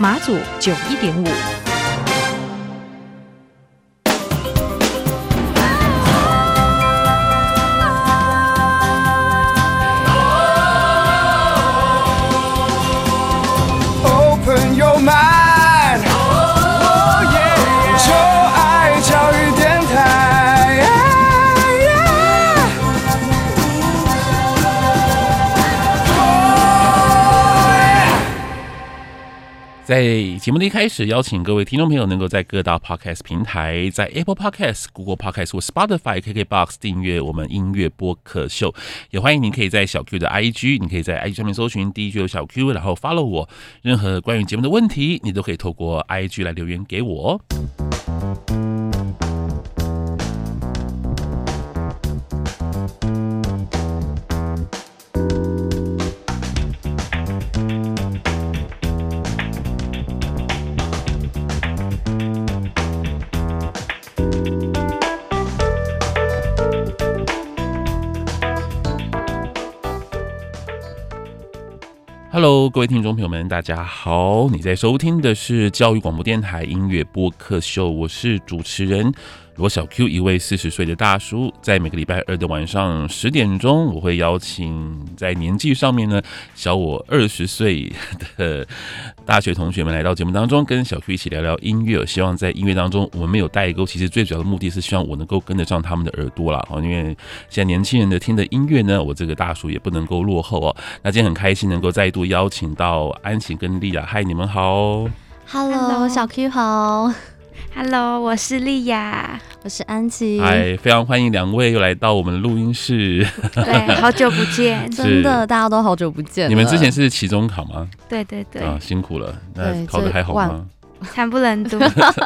马祖九一点五。在节目的一开始，邀请各位听众朋友能够在各大 Podcast 平台，在 Apple Podcast、Google Podcast 或 Spotify、KKBox 订阅我们音乐播客秀。也欢迎您可以在小 Q 的 IG，你可以在 IG 上面搜寻 DJ 小 Q，然后 follow 我。任何关于节目的问题，你都可以透过 IG 来留言给我。各位听众朋友们，大家好！你在收听的是教育广播电台音乐播客秀，我是主持人。罗小 Q，一位四十岁的大叔，在每个礼拜二的晚上十点钟，我会邀请在年纪上面呢小我二十岁的大学同学们来到节目当中，跟小 Q 一起聊聊音乐。希望在音乐当中，我们没有代沟，其实最主要的目的是希望我能够跟得上他们的耳朵啦。哦，因为现在年轻人的听的音乐呢，我这个大叔也不能够落后哦。那今天很开心能够再度邀请到安琪跟丽亚，嗨，你们好，Hello，小 Q 好。Hello，我是莉亚，我是安琪。哎，非常欢迎两位又来到我们录音室。对，好久不见，真的，大家都好久不见。你们之前是期中考吗？对对对。啊，辛苦了。那考的还好吗？惨不忍睹，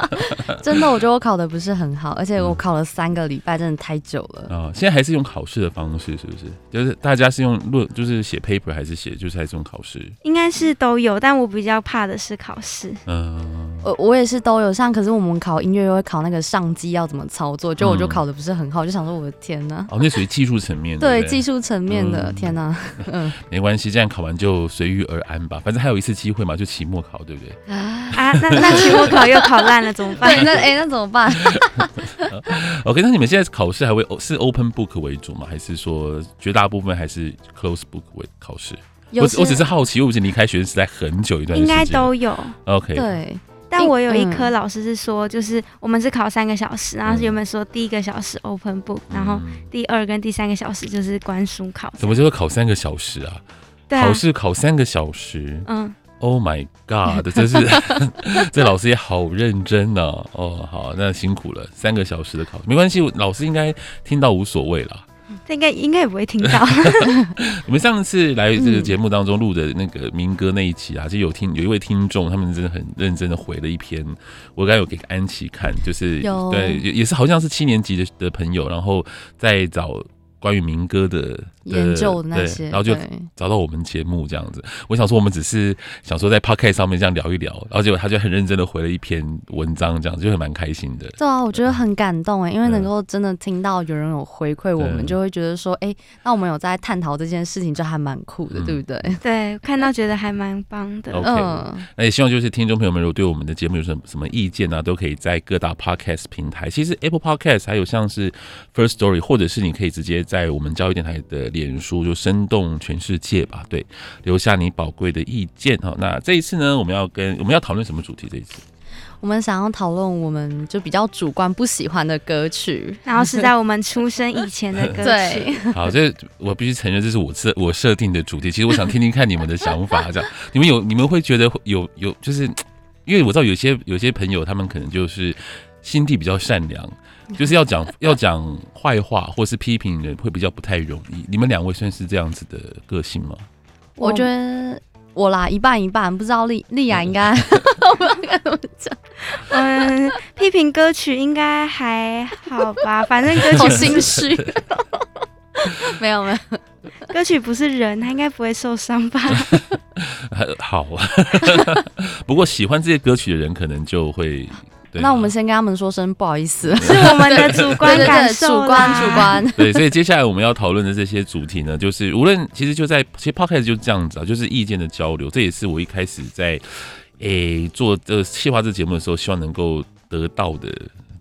真的，我觉得我考的不是很好，而且我考了三个礼拜，真的太久了。啊、嗯，现在还是用考试的方式，是不是？就是大家是用论，就是写 paper 还是写，就是还是用考试？应该是都有，但我比较怕的是考试。嗯，我我也是都有上，可是我们考音乐又会考那个上机要怎么操作，就我就考的不是很好，就想说我的天哪！哦，那属于技术层面的。对，技术层面的，嗯、天哪！嗯，没关系，这样考完就随遇而安吧，反正还有一次机会嘛，就期末考，对不对？啊，那那期末考又。考烂了 怎么办？那哎、欸，那怎么办？OK，那你们现在考试还会是 open book 为主吗？还是说绝大部分还是 close book 为考试？我我只是好奇，我已经离开学生时代很久一段时间，应该都有。OK，对。但我有一科老师是说，就是我们是考三个小时，然后原本说第一个小时 open book，然后第二跟第三个小时就是关书考。怎么就会考三个小时啊？对啊，考试考三个小时，嗯。Oh my God！这是 这老师也好认真呢、啊。哦，好，那辛苦了，三个小时的考试没关系，老师应该听到无所谓了。这应该应该也不会听到。我们上次来这个节目当中录的那个民歌那一期啊，就有听有一位听众，他们真的很认真的回了一篇，我刚有给安琪看，就是有对，也是好像是七年级的的朋友，然后在找。关于民歌的研究的那些，然后就找到我们节目这样子。我想说，我们只是想说在 Podcast 上面这样聊一聊，然后结果他就很认真的回了一篇文章，这样子就很蛮开心的。对啊，我觉得很感动哎，因为能够真的听到有人有回馈我们，就会觉得说，哎，那我们有在探讨这件事情，就还蛮酷的，对不对？对，看到觉得还蛮棒的。OK，那也希望就是听众朋友们，如果对我们的节目有什么什么意见啊，都可以在各大 Podcast 平台，其实 Apple Podcast 还有像是 First Story，或者是你可以直接。在我们教育电台的脸书，就生动全世界吧，对，留下你宝贵的意见哈。那这一次呢，我们要跟我们要讨论什么主题？这一次我们想要讨论我们就比较主观不喜欢的歌曲，然后是在我们出生以前的歌曲。对，好，这我必须承认，这是我设我设定的主题。其实我想听听看你们的想法，这样你们有你们会觉得有有，就是因为我知道有些有些朋友他们可能就是心地比较善良。就是要讲要讲坏话或是批评人会比较不太容易。你们两位算是这样子的个性吗？我觉得我啦，一半一半，不知道莉莉亚应该，我不知道该怎么讲。嗯，批评歌曲应该还好吧，反正歌曲好心虚。没有没有，歌曲不是人，他应该不会受伤吧？好啊，不过喜欢这些歌曲的人可能就会。那我们先跟他们说声不好意思，是我们的主观感受，主观主观。对，所以接下来我们要讨论的这些主题呢，就是无论其实就在其实 Podcast 就这样子啊，就是意见的交流。这也是我一开始在诶、欸、做这个企划这节目的时候，希望能够得到的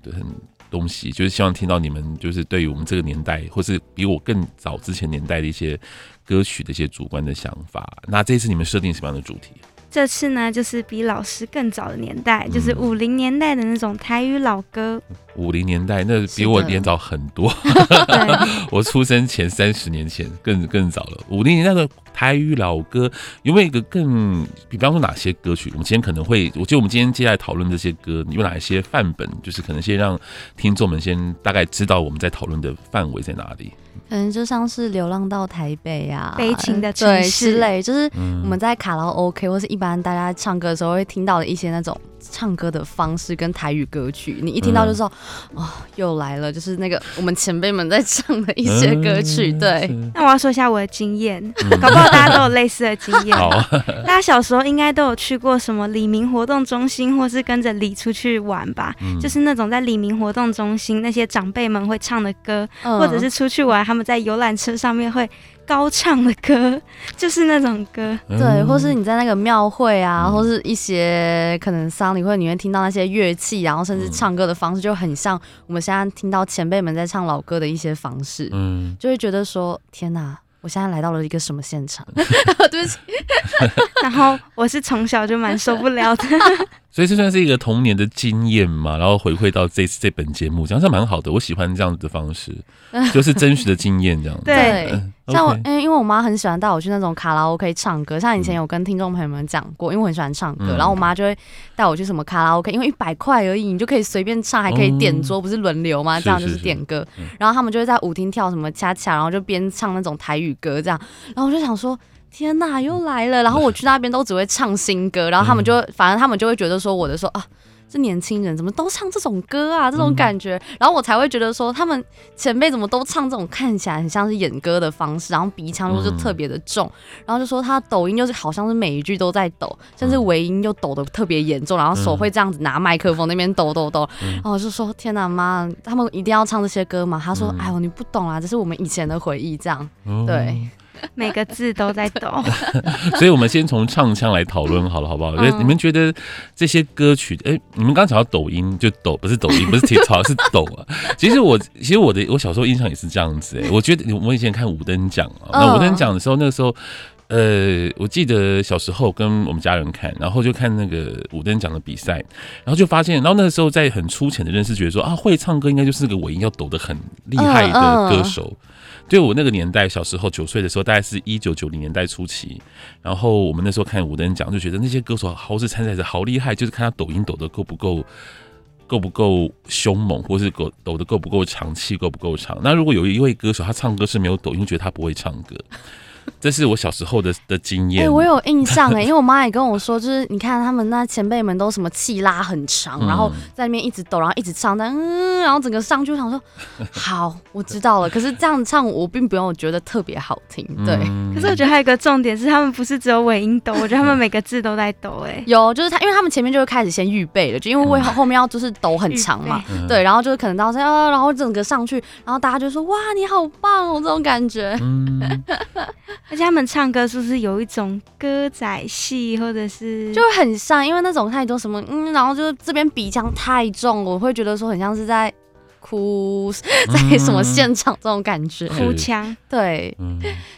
的很东西，就是希望听到你们就是对于我们这个年代，或是比我更早之前年代的一些歌曲的一些主观的想法。那这一次你们设定什么样的主题？这次呢，就是比老师更早的年代，嗯、就是五零年代的那种台语老歌。五零年代那比我年早很多，我出生前三十年前更更早了。五零年代的台语老歌有没有一个更，比方说哪些歌曲？我们今天可能会，我觉得我们今天接下来讨论这些歌，有哪一些范本？就是可能先让听众们先大概知道我们在讨论的范围在哪里。可能就像是流浪到台北啊，悲情的城市之类，就是我们在卡拉 OK 或是一般大家唱歌的时候会听到的一些那种唱歌的方式跟台语歌曲，你一听到就知道，哦，又来了，就是那个我们前辈们在唱的一些歌曲。对，那我要说一下我的经验，搞不好大家都有类似的经验。大家小时候应该都有去过什么李明活动中心，或是跟着李出去玩吧？就是那种在李明活动中心那些长辈们会唱的歌，或者是出去玩他们。在游览车上面会高唱的歌，就是那种歌，对，或是你在那个庙会啊，或是一些可能丧礼会，你会听到那些乐器，然后甚至唱歌的方式就很像我们现在听到前辈们在唱老歌的一些方式，嗯，就会觉得说天哪，我现在来到了一个什么现场？对不起，然后我是从小就蛮受不了的。所以这算是一个童年的经验嘛，然后回馈到这次这本节目，这样是蛮好的。我喜欢这样子的方式，就是真实的经验这样子。对，嗯、像我，因为因为我妈很喜欢带我去那种卡拉 OK 唱歌，像以前有跟听众朋友们讲过，因为我很喜欢唱歌，嗯、然后我妈就会带我去什么卡拉 OK，因为一百块而已，你就可以随便唱，还可以点桌，不是轮流吗？这样就是点歌，是是是，然后他们就会在舞厅跳什么恰恰，然后就边唱那种台语歌这样，然后我就想说。天呐，又来了！然后我去那边都只会唱新歌，然后他们就反正他们就会觉得说我的说啊，这年轻人怎么都唱这种歌啊？这种感觉，然后我才会觉得说他们前辈怎么都唱这种看起来很像是演歌的方式，然后鼻腔又就特别的重，然后就说他抖音就是好像是每一句都在抖，甚至尾音又抖的特别严重，然后手会这样子拿麦克风那边抖抖抖，然后我就说天呐妈，他们一定要唱这些歌吗？他说哎呦你不懂啊，这是我们以前的回忆，这样。对。每个字都在抖，所以我们先从唱腔来讨论好了，好不好？嗯、你们觉得这些歌曲，哎、欸，你们刚讲到抖音就抖，不是抖音，不是铁草，是抖啊。其实我，其实我的我小时候印象也是这样子，哎，我觉得我以前看五等奖啊，那五等奖的时候，那个时候，呃，我记得小时候跟我们家人看，然后就看那个五灯奖的比赛，然后就发现，然后那个时候在很粗浅的认识，觉得说啊，会唱歌应该就是那个尾音要抖得很厉害的歌手。对我那个年代，小时候九岁的时候，大概是一九九零年代初期。然后我们那时候看五灯奖，就觉得那些歌手好是参赛者好厉害，就是看他抖音抖得够不够，够不够凶猛，或是抖抖得够不够长气，够不够长。那如果有一位歌手他唱歌是没有抖音，觉得他不会唱歌。这是我小时候的的经验。哎、欸，我有印象哎，因为我妈也跟我说，就是你看他们那前辈们都什么气拉很长，嗯、然后在那边一直抖，然后一直唱，但嗯，然后整个上去，我想说 好，我知道了。可是这样唱，我并不用觉得特别好听。对，嗯、可是我觉得还有一个重点是，他们不是只有尾音抖，我觉得他们每个字都在抖。哎，有，就是他，因为他们前面就会开始先预备了，就因为为后面要就是抖很长嘛。对，然后就是可能到时候，然后整个上去，然后大家就说哇，你好棒哦，这种感觉。嗯 而且他们唱歌是不是有一种歌仔戏，或者是就很像，因为那种太多什么嗯，然后就是这边鼻腔太重，我会觉得说很像是在哭，在什么现场这种感觉，哭腔，对，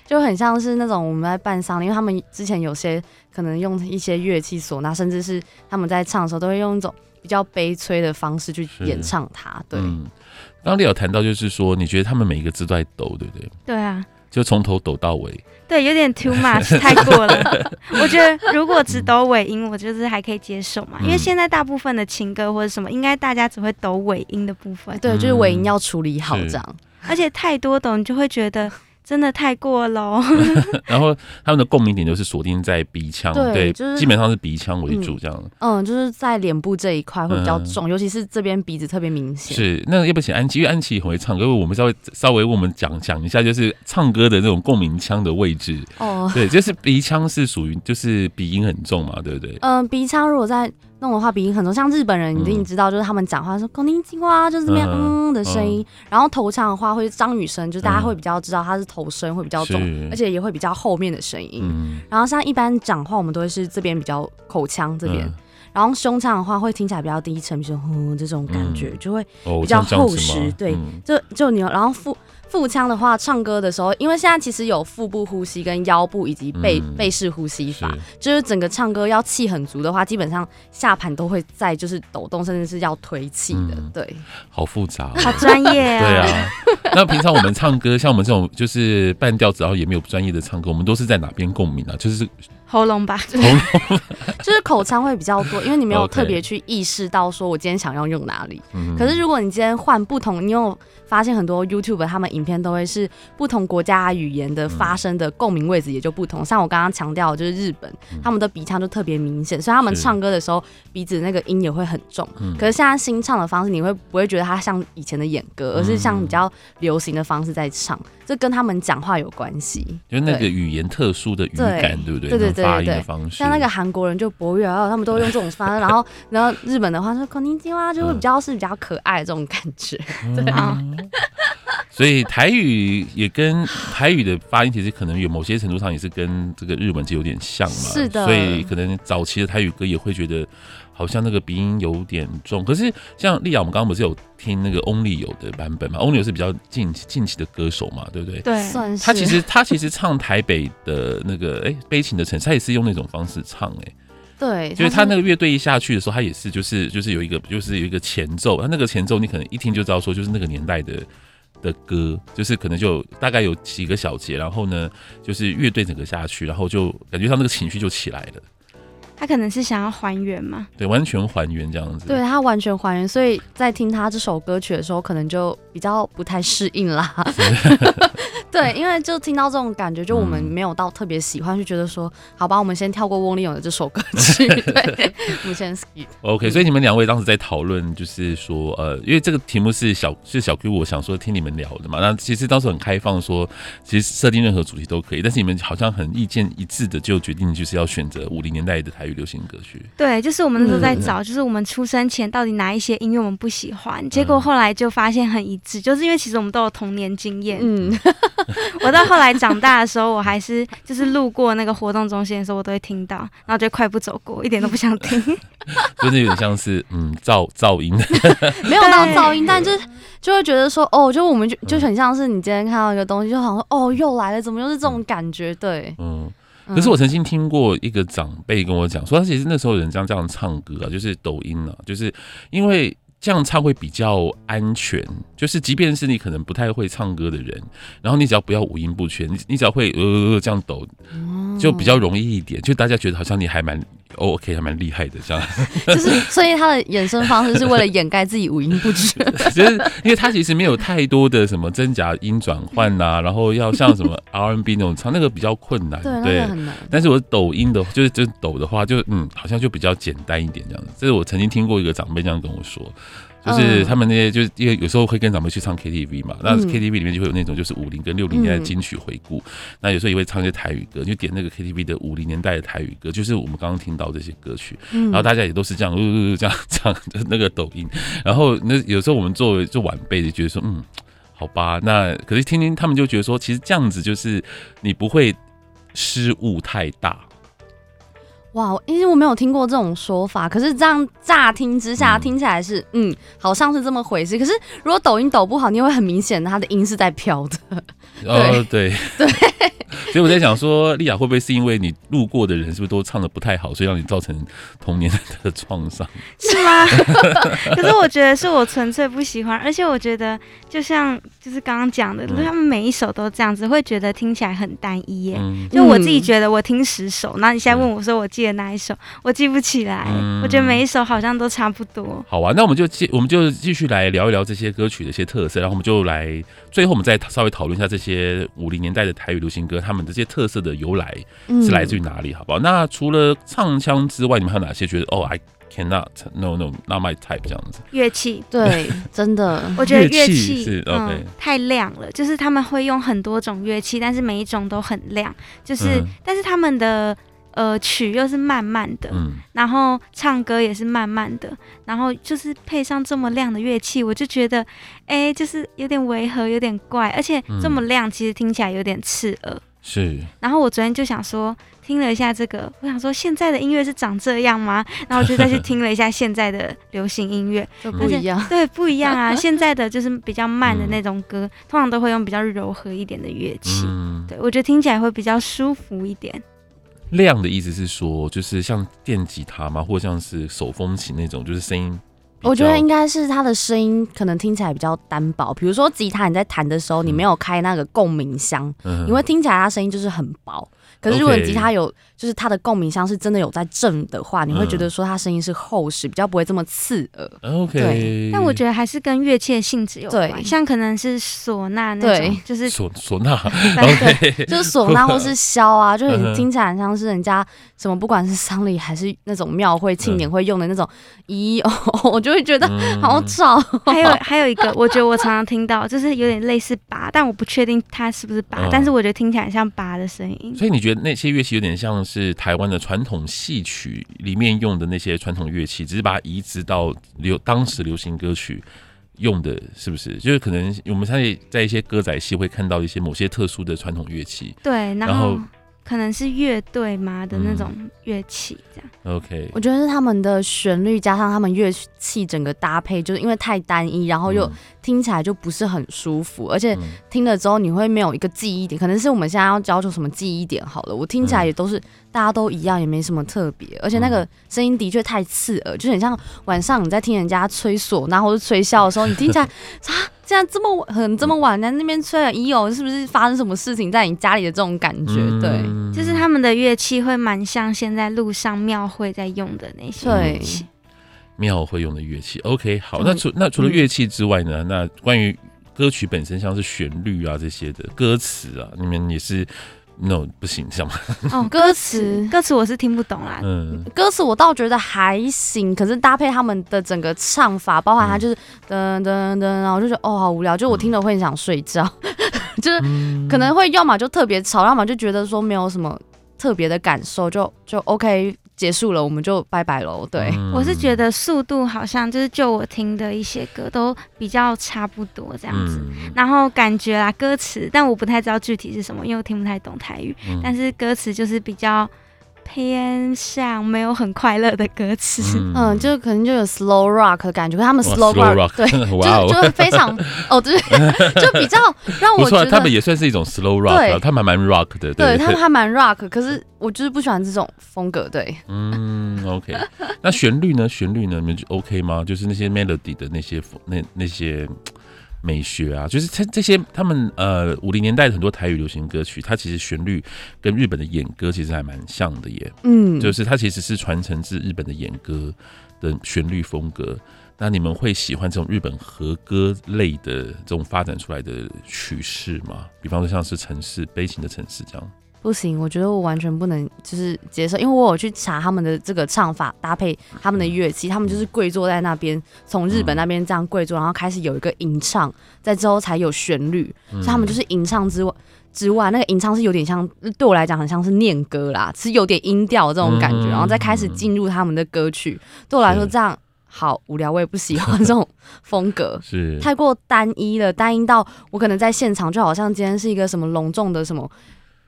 就很像是那种我们在办丧，因为他们之前有些可能用一些乐器唢呐，甚至是他们在唱的时候都会用一种比较悲催的方式去演唱它。对，刚刚你有谈到就是说，你觉得他们每一个字都在抖，对不对？对啊。就从头抖到尾，对，有点 too much，太过了。我觉得如果只抖尾音，我就是还可以接受嘛，因为现在大部分的情歌或者什么，应该大家只会抖尾音的部分。对，就是尾音要处理好这样。而且太多抖，你就会觉得真的太过了。然后他们的共鸣点就是锁定在鼻腔，对，对就是基本上是鼻腔为主这样。嗯，嗯，就是在脸部这一块会比较重，嗯、尤其是这边鼻子特别明显。是，那要不请安琪，因为安琪很会唱歌，我们稍微稍微为我们讲讲一下，就是唱歌的那种共鸣腔的位置。哦，对，就是鼻腔是属于就是鼻音很重嘛，对不对？嗯，鼻腔如果在。弄的话鼻音很重，像日本人你一定知道，就是他们讲话说“空灵精哇”，就是这边嗯的声音。然后头腔的话会张雨生，就是大家会比较知道他是头声会比较重，而且也会比较后面的声音。然后像一般讲话，我们都会是这边比较口腔这边，然后胸腔的话会听起来比较低沉，比如说哼这种感觉就会比较厚实。对，就就你然后腹。腹腔的话，唱歌的时候，因为现在其实有腹部呼吸、跟腰部以及背、嗯、背式呼吸法，是就是整个唱歌要气很足的话，基本上下盘都会在就是抖动，甚至是要推气的。嗯、对，好复杂、哦，好专业啊。对啊，那平常我们唱歌，像我们这种就是半调子，然后也没有专业的唱歌，我们都是在哪边共鸣啊？就是。喉咙吧，就是口腔会比较多，因为你没有特别去意识到说我今天想要用哪里。Okay. 可是如果你今天换不同，你有发现很多 YouTube 他们影片都会是不同国家语言的发声的共鸣位置也就不同。像我刚刚强调的就是日本，他们的鼻腔就特别明显，所以他们唱歌的时候鼻子那个音也会很重。可是现在新唱的方式，你会不会觉得它像以前的演歌，而是像比较流行的方式在唱？这跟他们讲话有关系，就那个语言特殊的语感，对不对？对对对对对。像那个韩国人就博越，他们都用这种发音，然后 然后日本的话说孔尼基哇，就会比较是比较可爱这种感觉，对啊。所以台语也跟台语的发音其实可能有某些程度上也是跟这个日文就有点像嘛，是的。所以可能早期的台语歌也会觉得。好像那个鼻音有点重，可是像丽雅，我们刚刚不是有听那个 Only 有的版本嘛？？Only 是比较近近期的歌手嘛，对不对？对，算是。他其实他其实唱台北的那个哎、欸、悲情的城市，他也是用那种方式唱哎、欸。对，就是他那个乐队一下去的时候，他也是就是就是有一个就是有一个前奏，他那个前奏你可能一听就知道说就是那个年代的的歌，就是可能就大概有几个小节，然后呢就是乐队整个下去，然后就感觉他那个情绪就起来了。他可能是想要还原嘛？对，完全还原这样子。对，他完全还原，所以在听他这首歌曲的时候，可能就比较不太适应啦。对，因为就听到这种感觉，就我们没有到特别喜欢，就觉得说，好吧，我们先跳过翁立友的这首歌曲。对，我们先 skip。OK，所以你们两位当时在讨论，就是说，呃，因为这个题目是小是小 Q，我想说听你们聊的嘛。那其实当时很开放，说其实设定任何主题都可以，但是你们好像很意见一致的，就决定就是要选择五零年代的台语流行歌曲。对，就是我们那时候在找，就是我们出生前到底哪一些音乐我们不喜欢，结果后来就发现很一致，就是因为其实我们都有童年经验。嗯。我到后来长大的时候，我还是就是路过那个活动中心的时候，我都会听到，然后就快步走过，一点都不想听。就是有点像是嗯噪噪音，没有到噪音，但就是就会觉得说哦，就我们就就很像是你今天看到一个东西，就好像说哦又来了，怎么又是这种感觉？对，嗯。可是我曾经听过一个长辈跟我讲说，他其实那时候人这样这样唱歌啊，就是抖音啊，就是因为。这样唱会比较安全，就是即便是你可能不太会唱歌的人，然后你只要不要五音不全，你你只要会呃这样抖，就比较容易一点，就大家觉得好像你还蛮 OK，还蛮厉害的这样。就是所以他的衍生方式是为了掩盖自己五音不全，就是因为他其实没有太多的什么真假音转换呐，然后要像什么 R&B 那种唱那个比较困难，对，对那个很难。但是我抖音的，就是就抖的话，就嗯好像就比较简单一点这样子。这是我曾经听过一个长辈这样跟我说。就是他们那些，就是因为有时候会跟咱们去唱 KTV 嘛，那 KTV 里面就会有那种就是五零跟六零年代的金曲回顾，那有时候也会唱一些台语歌，就点那个 KTV 的五零年代的台语歌，就是我们刚刚听到这些歌曲，然后大家也都是这样，呃，这样唱的那个抖音，然后那有时候我们作为就晚辈就觉得说，嗯，好吧，那可是听听他们就觉得说，其实这样子就是你不会失误太大。哇，因为我没有听过这种说法，可是这样乍听之下听起来是嗯，嗯，好像是这么回事。可是如果抖音抖不好，你会很明显它的音是在飘的。哦，对 对，所以我在想说，莉亚会不会是因为你路过的人是不是都唱的不太好，所以让你造成童年的 创伤？是吗？可是我觉得是我纯粹不喜欢，而且我觉得就像就是刚刚讲的，嗯、他们每一首都这样子，会觉得听起来很单一耶。嗯、就我自己觉得，我听十首，那你现在问我说我记得哪一首，我记不起来。嗯、我觉得每一首好像都差不多。好啊，那我们就继我们就继续来聊一聊这些歌曲的一些特色，然后我们就来最后我们再稍微讨论一下这些五零年代的台语流行歌，他们这些特色的由来是来自于哪里？好不好？嗯、那除了唱腔之外，你们还有哪些觉得哦，I cannot no no not my type 这样子？乐器对，真的，我觉得乐器是 OK、嗯、太亮了，就是他们会用很多种乐器，但是每一种都很亮，就是、嗯、但是他们的。呃，曲又是慢慢的，嗯，然后唱歌也是慢慢的，然后就是配上这么亮的乐器，我就觉得，哎，就是有点违和，有点怪，而且这么亮，其实听起来有点刺耳。是。然后我昨天就想说，听了一下这个，我想说现在的音乐是长这样吗？然后我就再去听了一下现在的流行音乐，就不一样。对，不一样啊！现在的就是比较慢的那种歌，通常都会用比较柔和一点的乐器，嗯，对，我觉得听起来会比较舒服一点。亮的意思是说，就是像电吉他吗？或像是手风琴那种，就是声音。我觉得应该是他的声音可能听起来比较单薄。比如说吉他，你在弹的时候，你没有开那个共鸣箱，嗯、你会听起来它声音就是很薄。可是如果你吉他有，就是它的共鸣箱是真的有在震的话，你会觉得说它声音是厚实，比较不会这么刺耳。OK，对。但我觉得还是跟乐器的性质有关，对，像可能是唢呐那种，就是唢唢呐，对，就是唢呐或是箫啊，就你听起来像是人家什么，不管是丧礼还是那种庙会庆典会用的那种，咦哦，我就会觉得好吵。还有还有一个，我觉得我常常听到，就是有点类似拔，但我不确定它是不是拔，但是我觉得听起来像拔的声音。所以你觉得？那些乐器有点像是台湾的传统戏曲里面用的那些传统乐器，只是把它移植到流当时流行歌曲用的，是不是？就是可能我们在在一些歌仔戏会看到一些某些特殊的传统乐器，对，然后可能是乐队嘛的那种乐器，这样。嗯、OK，我觉得是他们的旋律加上他们乐器整个搭配，就是因为太单一，然后又。听起来就不是很舒服，而且听了之后你会没有一个记忆点，可能是我们现在要要求什么记忆点好了。我听起来也都是大家都一样，也没什么特别，而且那个声音的确太刺耳，就很像晚上你在听人家吹唢呐或者吹箫的时候，你听起来 啊，竟然这么晚很这么晚在那边吹了，咦哟，是不是发生什么事情在你家里的这种感觉？对，就是他们的乐器会蛮像现在路上庙会在用的那些乐器。庙会用的乐器，OK，好，那除那除了乐器之外呢？那关于歌曲本身，像是旋律啊这些的歌词啊，你们也是 no 不行，像吗？哦，歌词歌词我是听不懂啦。嗯，歌词我倒觉得还行，可是搭配他们的整个唱法，包含他就是噔噔噔，然后我就觉得哦好无聊，就我听了会很想睡觉，就是可能会要么就特别吵，要么就觉得说没有什么特别的感受，就就 OK。结束了，我们就拜拜喽。对，嗯、我是觉得速度好像就是就我听的一些歌都比较差不多这样子，嗯、然后感觉啦歌词，但我不太知道具体是什么，因为我听不太懂台语，嗯、但是歌词就是比较。偏向没有很快乐的歌词，嗯，就可能就有 slow rock 的感觉，他们 slow rock 对，就就非常 哦，对，就比较让我觉得他们也算是一种 slow rock，他们还蛮 rock 的，对他们还蛮 rock，可是我就是不喜欢这种风格，对，嗯，OK，那旋律呢？旋律呢？你们就 OK 吗？就是那些 melody 的那些那那些。美学啊，就是这这些他们呃五零年代的很多台语流行歌曲，它其实旋律跟日本的演歌其实还蛮像的耶。嗯，就是它其实是传承自日本的演歌的旋律风格。那你们会喜欢这种日本和歌类的这种发展出来的曲式吗？比方说像是城市悲情的城市这样。不行，我觉得我完全不能就是接受，因为我有去查他们的这个唱法搭配他们的乐器，他们就是跪坐在那边，从日本那边这样跪坐，然后开始有一个吟唱，在之后才有旋律，所以他们就是吟唱之外之外，那个吟唱是有点像对我来讲很像是念歌啦，是有点音调这种感觉，然后再开始进入他们的歌曲，对我来说这样好无聊，我也不喜欢 这种风格，是。太过单一了，单一到我可能在现场就好像今天是一个什么隆重的什么。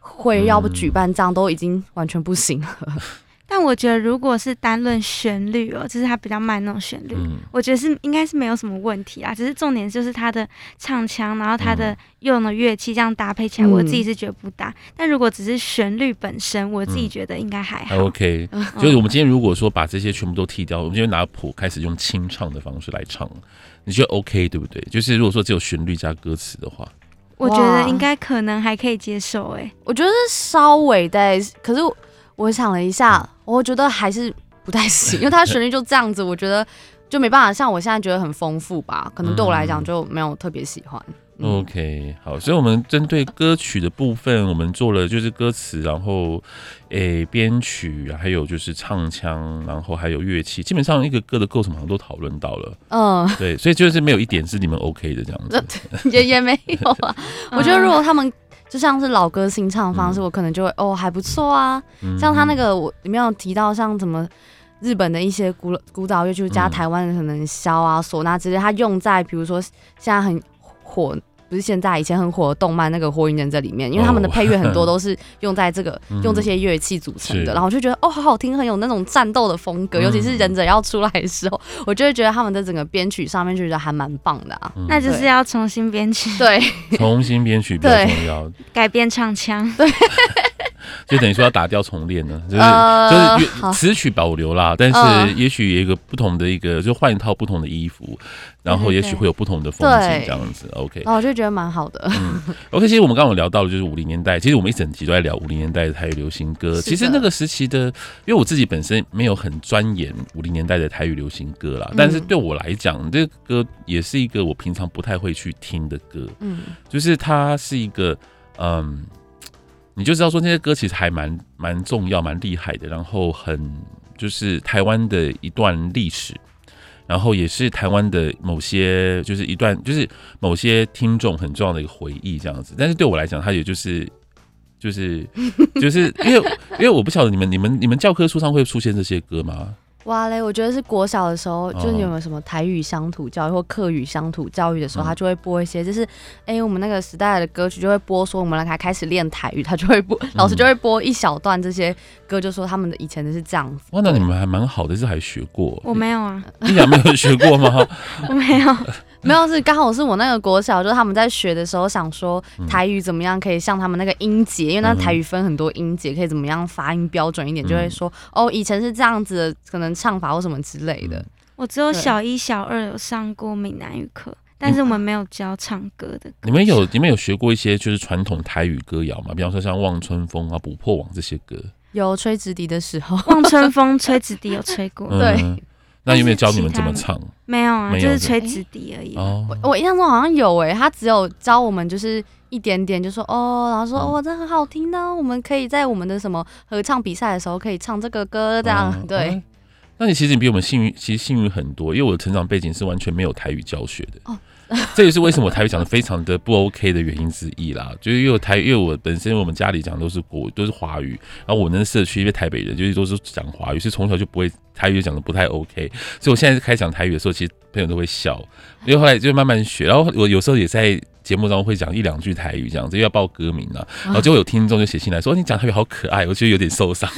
会要不举办这样都已经完全不行了。但我觉得，如果是单论旋律哦，就是它比较慢那种旋律，嗯、我觉得是应该是没有什么问题啊。只是重点就是它的唱腔，然后它的用的乐器这样搭配起来，嗯、我自己是觉得不搭。但如果只是旋律本身，我自己觉得应该还好。嗯、OK，就是我们今天如果说把这些全部都剃掉，我们今天拿谱开始用清唱的方式来唱，你觉得 OK 对不对？就是如果说只有旋律加歌词的话，我觉得应该可能还可以接受。哎，我觉得稍微的，可是。我想了一下，我觉得还是不太行，因为它旋律就这样子，我觉得就没办法像我现在觉得很丰富吧，可能对我来讲就没有特别喜欢。嗯、OK，好，所以我们针对歌曲的部分，我们做了就是歌词，然后诶编曲，还有就是唱腔，然后还有乐器，基本上一个歌的构成好像都讨论到了。嗯，对，所以就是没有一点是你们 OK 的这样子，也也没有啊。我觉得如果他们。就像是老歌新唱的方式，嗯、我可能就会哦还不错啊。嗯、像他那个我里面有提到，像什么日本的一些古古早乐曲，加台湾的可能箫啊、唢呐之类，它用在比如说现在很火。不是现在，以前很火的动漫那个《火影忍者》里面，因为他们的配乐很多都是用在这个、哦、用这些乐器组成的，嗯、然后我就觉得哦，好好听，很有那种战斗的风格，嗯、尤其是忍者要出来的时候，我就会觉得他们的整个编曲上面就觉得还蛮棒的啊。嗯、那就是要重新编曲，对，重新编曲比较重要，改变唱腔，对。就等于说要打掉重练呢，就是、呃、就是词曲保留啦，但是也许有一个不同的一个，就换一套不同的衣服，然后也许会有不同的风景这样子。OK，哦，我就觉得蛮好的。嗯，OK，其实我们刚刚有聊到的就是五零年代，其实我们一整集都在聊五零年代的台语流行歌。其实那个时期的，因为我自己本身没有很钻研五零年代的台语流行歌啦，但是对我来讲，这个歌也是一个我平常不太会去听的歌。嗯，就是它是一个嗯。你就知道说那些歌其实还蛮蛮重要、蛮厉害的，然后很就是台湾的一段历史，然后也是台湾的某些就是一段就是某些听众很重要的一个回忆这样子。但是对我来讲，它也就是就是 就是因为因为我不晓得你们你们你们教科书上会出现这些歌吗？哇嘞！我觉得是国小的时候，就是有没有什么台语乡土教育或客语乡土教育的时候，他就会播一些，就是哎、欸，我们那个时代的歌曲就会播，说我们来开始练台语，他就会播，老师就会播一小段这些歌，就说他们的以前的是这样子。哇，那你们还蛮好的，是还学过？我没有啊，你俩没有学过吗？我没有。没有，是刚好是我那个国小，就是他们在学的时候想说台语怎么样可以像他们那个音节，因为那台语分很多音节，可以怎么样发音标准一点，就会说哦，以前是这样子的，可能唱法或什么之类的。我只有小一、小二有上过闽南语课，但是我们没有教唱歌的歌。你们有你们有学过一些就是传统台语歌谣吗？比方说像《望春风》啊、《捕破网》这些歌。有吹直笛的时候，《望春风》吹直笛有吹过，对。那有没有教你们怎么唱？没有啊，就是吹直笛而已。哦，我印象中好像有诶，他只有教我们就是一点点，就说哦，然后说哦，这很好听的，我们可以在我们的什么合唱比赛的时候可以唱这个歌，这样对。那你其实你比我们幸运，其实幸运很多，因为我的成长背景是完全没有台语教学的。哦。这也是为什么我台语讲的非常的不 OK 的原因之一啦，就是因为台，因为我本身我们家里讲都是国都是华语，然后我那个社区因为台北人就是都是讲华语，所以从小就不会台语讲的不太 OK，所以我现在开始讲台语的时候，其实朋友都会笑，因为后来就慢慢学，然后我有时候也在节目中会讲一两句台语这样子，又要报歌名啊，然后就会有听众就写信来说你讲台语好可爱，我觉得有点受伤。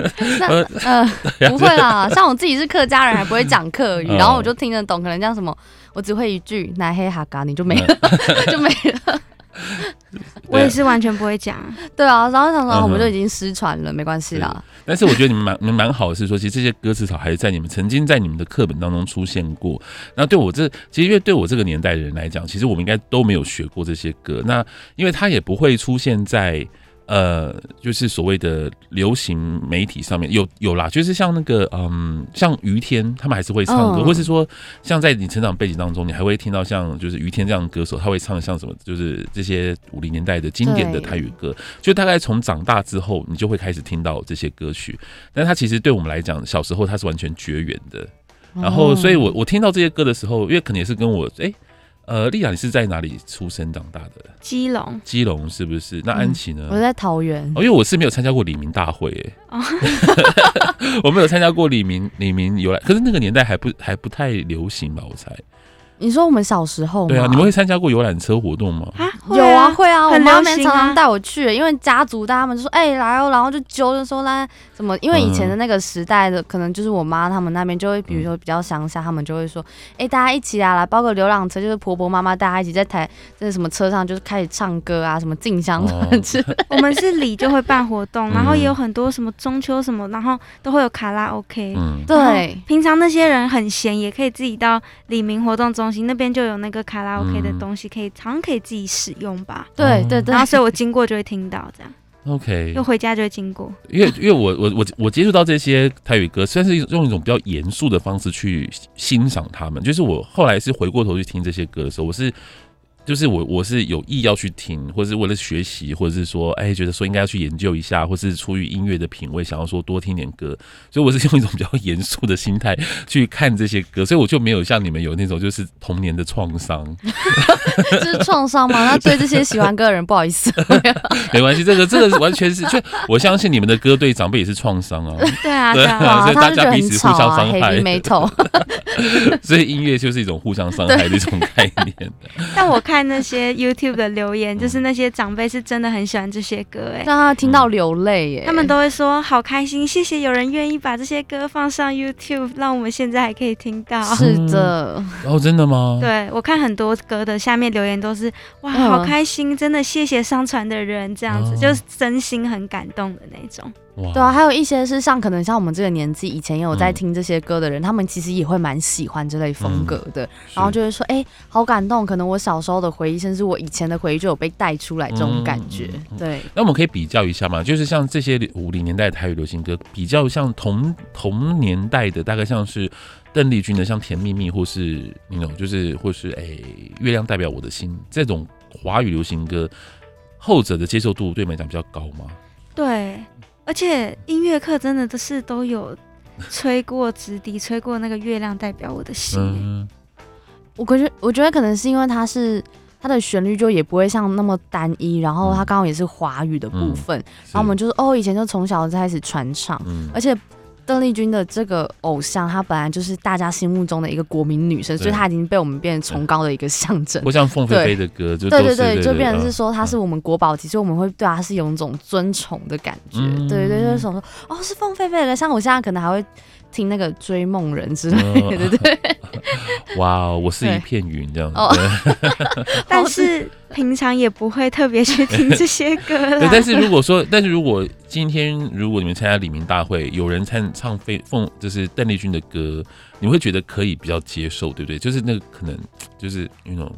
呃呃，不会啦，像我自己是客家人，还不会讲客语，然后我就听得懂，可能叫什么。我只会一句“奶黑哈嘎”，你就没了，就没了。我也是完全不会讲。对啊，然后想说我们就已经失传了，没关系啦。但是我觉得你们蛮你们蛮好的，是说其实这些歌词还是在你们曾经在你们的课本当中出现过。那对我这其实因为对我这个年代的人来讲，其实我们应该都没有学过这些歌。那因为它也不会出现在。呃，就是所谓的流行媒体上面有有啦，就是像那个嗯，像于天他们还是会唱歌，哦、或是说像在你成长背景当中，你还会听到像就是于天这样的歌手，他会唱像什么，就是这些五零年代的经典的台语歌，就大概从长大之后，你就会开始听到这些歌曲，但他其实对我们来讲，小时候他是完全绝缘的，然后所以我我听到这些歌的时候，因为可能也是跟我哎。欸呃，丽雅，你是在哪里出生长大的？基隆。基隆是不是？那安琪呢？我在桃园。哦，因为我是没有参加过李明大会，哎，哦、我没有参加过李明，李明有来，可是那个年代还不还不太流行吧？我猜。你说我们小时候吗？对啊，你们会参加过游览车活动吗？啊，有啊，会啊，我妈那边常常带我去，因为家族大家们就说，哎、欸，来哦，然后就揪着说来什么，因为以前的那个时代的，可能就是我妈他们那边就会，比如说比较乡下，他们就会说，哎、欸，大家一起啊，来包个游览车，就是婆婆妈妈大家一起在台在什么车上，就是开始唱歌啊，什么进香团 之类。我们是里就会办活动，然后也有很多什么中秋什么，然后都会有卡拉 OK。嗯，对，平常那些人很闲，也可以自己到里明活动中心那边就有那个卡拉 OK 的东西，可以好像可以自己使用吧？对对对，然后所以我经过就会听到这样。OK，又回家就会经过。因为因为我我我我接触到这些台语歌，算是用一种比较严肃的方式去欣赏他们。就是我后来是回过头去听这些歌的时候，我是。就是我，我是有意要去听，或者是为了学习，或者是说，哎，觉得说应该要去研究一下，或是出于音乐的品味，想要说多听点歌，所以我是用一种比较严肃的心态去看这些歌，所以我就没有像你们有那种就是童年的创伤。这是创伤吗？那对这些喜欢歌的人不好意思，没关系，这个这个完全是，就我相信你们的歌对长辈也是创伤啊。对啊，对啊，所以大家彼此互相伤害。所以音乐就是一种互相伤害的一种概念。但我。看那些 YouTube 的留言，就是那些长辈是真的很喜欢这些歌，哎，让他听到流泪，耶。他们都会说好开心，谢谢有人愿意把这些歌放上 YouTube，让我们现在还可以听到。是的，哦，真的吗？对，我看很多歌的下面留言都是哇，好开心，真的谢谢上传的人，这样子就是真心很感动的那种。对啊，还有一些是像可能像我们这个年纪以前也有在听这些歌的人，嗯、他们其实也会蛮喜欢这类风格的，嗯、然后就会说，哎、欸，好感动，可能我小时候的回忆，甚至我以前的回忆就有被带出来这种感觉。嗯、对，那我们可以比较一下嘛，就是像这些五零年代的台语流行歌，比较像同同年代的，大概像是邓丽君的像《甜蜜蜜》，或是那种就是或是哎、欸，月亮代表我的心这种华语流行歌，后者的接受度对你们来讲比较高吗？对。而且音乐课真的都是都有 吹过直笛，吹过那个月亮代表我的心。嗯、我觉得，我觉得可能是因为它是它的旋律就也不会像那么单一，然后它刚好也是华语的部分，嗯、然后我们就是哦，以前就从小就开始传唱，嗯、而且。邓丽君的这个偶像，她本来就是大家心目中的一个国民女神，所以她已经被我们变成崇高的一个象征。不像凤飞飞的歌，就对对对，就变成是说她是我们国宝级，所以我们会对她是有一种尊崇的感觉。嗯、对对，就是说哦，是凤飞飞的，像我现在可能还会。听那个追梦人之类的，对对。哇，我是一片云这样子。哦，但是平常也不会特别去听这些歌。对，但是如果说，但是如果今天如果你们参加李明大会，有人唱唱飞凤，就是邓丽君的歌，你会觉得可以比较接受，对不对？就是那个可能就是那种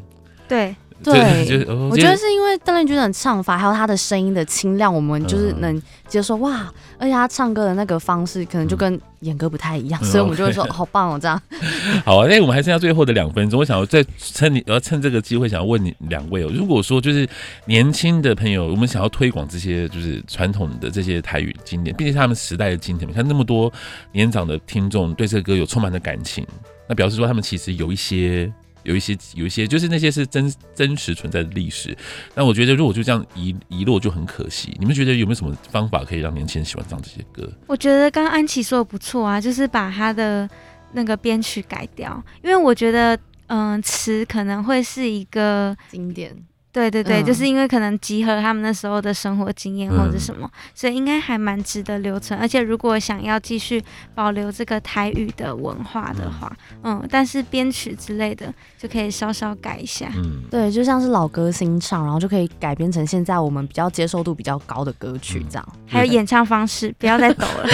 对。对，就是、我觉得是因为邓丽君的唱法，还有她的声音的清亮，我们就是能接受、嗯、哇。而且她唱歌的那个方式，可能就跟演歌不太一样，嗯、所以我们就会说、嗯 okay. 好棒哦，这样。好啊，那我们还剩下最后的两分钟，我想要再趁你，我要趁这个机会，想要问你两位哦。如果说就是年轻的朋友，我们想要推广这些就是传统的这些台语经典，毕竟他们时代的经典，你看那么多年长的听众对这个歌有充满的感情，那表示说他们其实有一些。有一些有一些，就是那些是真真实存在的历史。那我觉得，如果就这样遗遗落，就很可惜。你们觉得有没有什么方法可以让年轻人喜欢唱这些歌？我觉得刚刚安琪说的不错啊，就是把他的那个编曲改掉，因为我觉得，嗯、呃，词可能会是一个经典。对对对，嗯、就是因为可能集合他们那时候的生活经验或者什么，嗯、所以应该还蛮值得留存。而且如果想要继续保留这个台语的文化的话，嗯，嗯，但是编曲之类的就可以稍稍改一下。嗯，对，就像是老歌新唱，然后就可以改编成现在我们比较接受度比较高的歌曲这样。嗯、还有演唱方式，不要再抖了。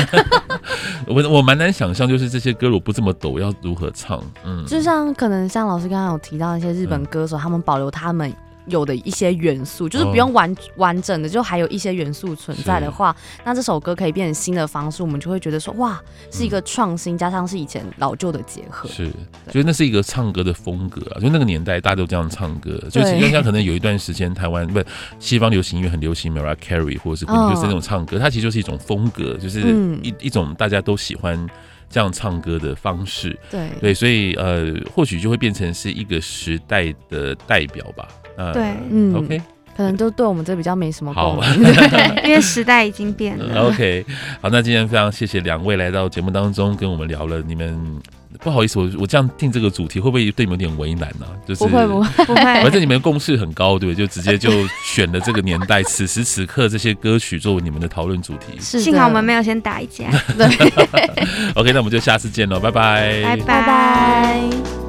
我我蛮难想象，就是这些歌如果不这么抖，要如何唱？嗯，就像可能像老师刚刚有提到一些日本歌手，嗯、他们保留他们。有的一些元素，就是不用完、哦、完整的，就还有一些元素存在的话，那这首歌可以变成新的方式，我们就会觉得说，哇，是一个创新，嗯、加上是以前老旧的结合。是，觉得那是一个唱歌的风格啊，就那个年代大家都这样唱歌，对。就其实像可能有一段时间台湾不西方流行音乐很流行，Mariah Carey 或者是就是那种唱歌，哦、它其实就是一种风格，就是一、嗯、一种大家都喜欢这样唱歌的方式。对对，所以呃，或许就会变成是一个时代的代表吧。对，嗯，OK，可能都对我们这比较没什么共鸣，因为时代已经变了。OK，好，那今天非常谢谢两位来到节目当中跟我们聊了你们。不好意思，我我这样定这个主题会不会对你们有点为难呢、啊？就是不会不会不会，反正你们共识很高，对不对？就直接就选了这个年代，此时此刻这些歌曲作为你们的讨论主题。是，幸好我们没有先打一架。OK，那我们就下次见喽，拜拜，拜拜。